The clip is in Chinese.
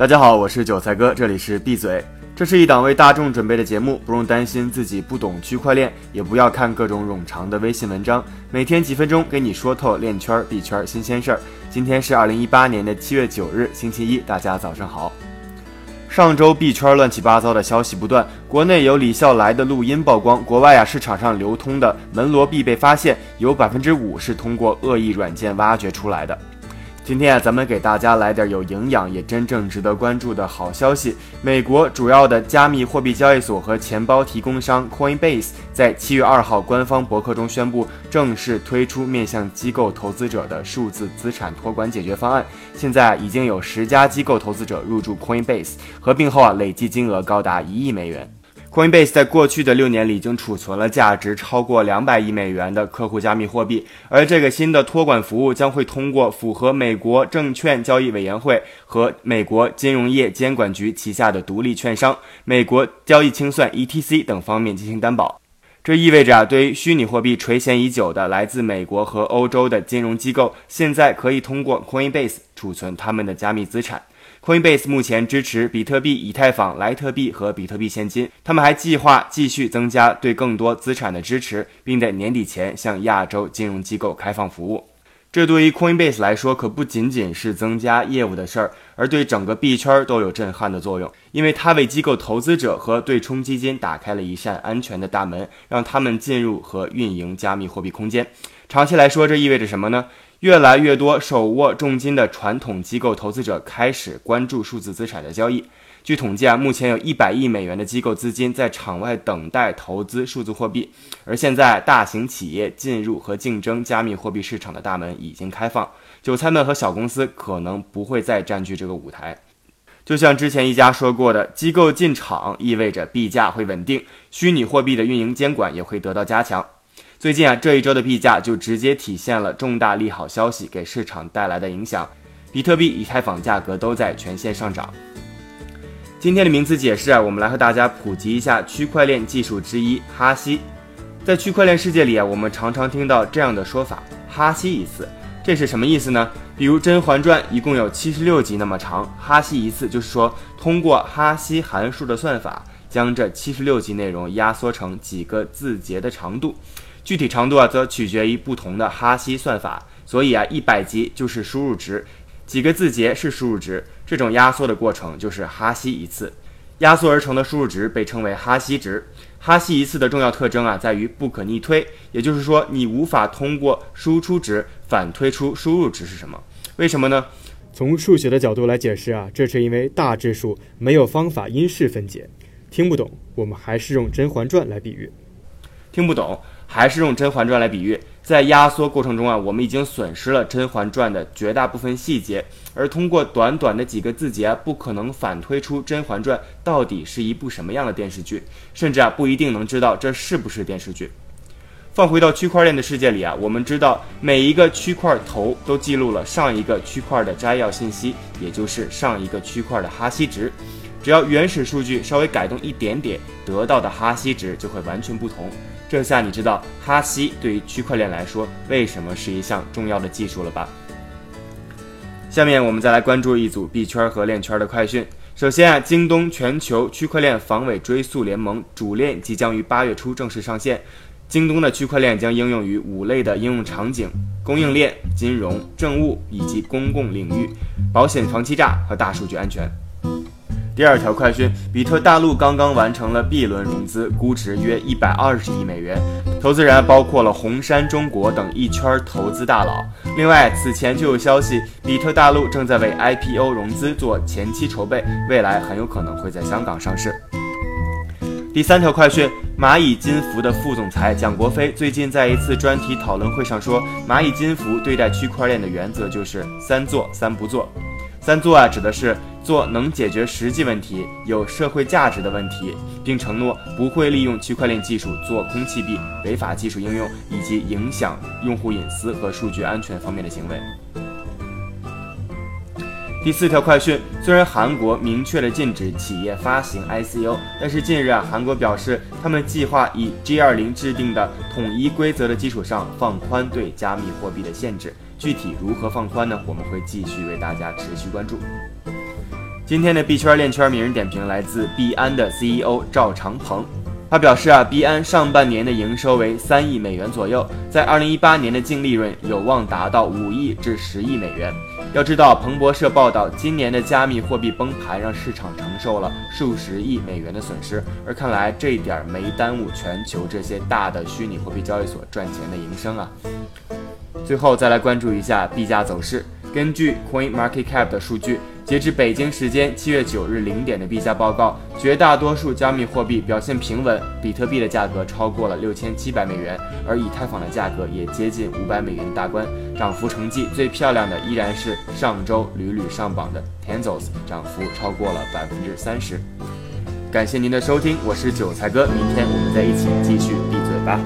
大家好，我是韭菜哥，这里是闭嘴。这是一档为大众准备的节目，不用担心自己不懂区块链，也不要看各种冗长的微信文章，每天几分钟给你说透链圈、币圈新鲜事儿。今天是二零一八年的七月九日，星期一，大家早上好。上周币圈乱七八糟的消息不断，国内有李笑来的录音曝光，国外啊市场上流通的门罗币被发现有百分之五是通过恶意软件挖掘出来的。今天啊，咱们给大家来点有营养也真正值得关注的好消息。美国主要的加密货币交易所和钱包提供商 Coinbase 在七月二号官方博客中宣布，正式推出面向机构投资者的数字资产托管解决方案。现在已经有十家机构投资者入驻 Coinbase，合并后啊，累计金额高达一亿美元。Coinbase 在过去的六年里已经储存了价值超过两百亿美元的客户加密货币，而这个新的托管服务将会通过符合美国证券交易委员会和美国金融业监管局旗下的独立券商、美国交易清算 （ETC） 等方面进行担保。这意味着啊，对于虚拟货币垂涎已久的来自美国和欧洲的金融机构，现在可以通过 Coinbase 储存他们的加密资产。Coinbase 目前支持比特币、以太坊、莱特币和比特币现金。他们还计划继续增加对更多资产的支持，并在年底前向亚洲金融机构开放服务。这对于 Coinbase 来说可不仅仅是增加业务的事儿，而对整个币圈都有震撼的作用，因为它为机构投资者和对冲基金打开了一扇安全的大门，让他们进入和运营加密货币空间。长期来说，这意味着什么呢？越来越多手握重金的传统机构投资者开始关注数字资产的交易。据统计啊，目前有一百亿美元的机构资金在场外等待投资数字货币。而现在，大型企业进入和竞争加密货币市场的大门已经开放，韭菜们和小公司可能不会再占据这个舞台。就像之前一家说过的，机构进场意味着币价会稳定，虚拟货币的运营监管也会得到加强。最近啊，这一周的币价就直接体现了重大利好消息给市场带来的影响，比特币、以太坊价格都在全线上涨。今天的名词解释啊，我们来和大家普及一下区块链技术之一——哈希。在区块链世界里啊，我们常常听到这样的说法：“哈希一次”，这是什么意思呢？比如《甄嬛传》一共有七十六集那么长，哈希一次就是说通过哈希函数的算法，将这七十六集内容压缩成几个字节的长度。具体长度啊，则取决于不同的哈希算法。所以啊，一百级就是输入值，几个字节是输入值。这种压缩的过程就是哈希一次。压缩而成的输入值被称为哈希值。哈希一次的重要特征啊，在于不可逆推，也就是说，你无法通过输出值反推出输入值是什么。为什么呢？从数学的角度来解释啊，这是因为大质数没有方法因式分解。听不懂，我们还是用《甄嬛传》来比喻。听不懂。还是用《甄嬛传》来比喻，在压缩过程中啊，我们已经损失了《甄嬛传》的绝大部分细节，而通过短短的几个字节，不可能反推出《甄嬛传》到底是一部什么样的电视剧，甚至啊，不一定能知道这是不是电视剧。放回到区块链的世界里啊，我们知道每一个区块头都记录了上一个区块的摘要信息，也就是上一个区块的哈希值。只要原始数据稍微改动一点点，得到的哈希值就会完全不同。这下你知道哈希对于区块链来说为什么是一项重要的技术了吧？下面我们再来关注一组币圈和链圈的快讯。首先啊，京东全球区块链防伪追溯联盟主链即将于八月初正式上线。京东的区块链将应用于五类的应用场景：供应链、金融、政务以及公共领域、保险、防欺诈和大数据安全。第二条快讯：比特大陆刚刚完成了 B 轮融资，估值约一百二十亿美元，投资人包括了红杉中国等一圈投资大佬。另外，此前就有消息，比特大陆正在为 IPO 融资做前期筹备，未来很有可能会在香港上市。第三条快讯：蚂蚁金服的副总裁蒋国飞最近在一次专题讨论会上说，蚂蚁金服对待区块链的原则就是三做三不做。三做啊，指的是做能解决实际问题、有社会价值的问题，并承诺不会利用区块链技术做空气币、违法技术应用以及影响用户隐私和数据安全方面的行为。第四条快讯：虽然韩国明确了禁止企业发行 ICO，但是近日啊，韩国表示他们计划以 G20 制定的统一规则的基础上放宽对加密货币的限制。具体如何放宽呢？我们会继续为大家持续关注。今天的币圈链圈名人点评来自币安的 CEO 赵长鹏。他表示啊，币安上半年的营收为三亿美元左右，在二零一八年的净利润有望达到五亿至十亿美元。要知道，彭博社报道，今年的加密货币崩盘让市场承受了数十亿美元的损失，而看来这一点没耽误全球这些大的虚拟货币交易所赚钱的营生啊。最后再来关注一下币价走势。根据 Coin Market Cap 的数据，截至北京时间七月九日零点的币价报告，绝大多数加密货币表现平稳。比特币的价格超过了六千七百美元，而以太坊的价格也接近五百美元大关。涨幅成绩最漂亮的依然是上周屡屡上榜的 Tenzos，涨幅超过了百分之三十。感谢您的收听，我是韭菜哥，明天我们再一起继续闭嘴吧。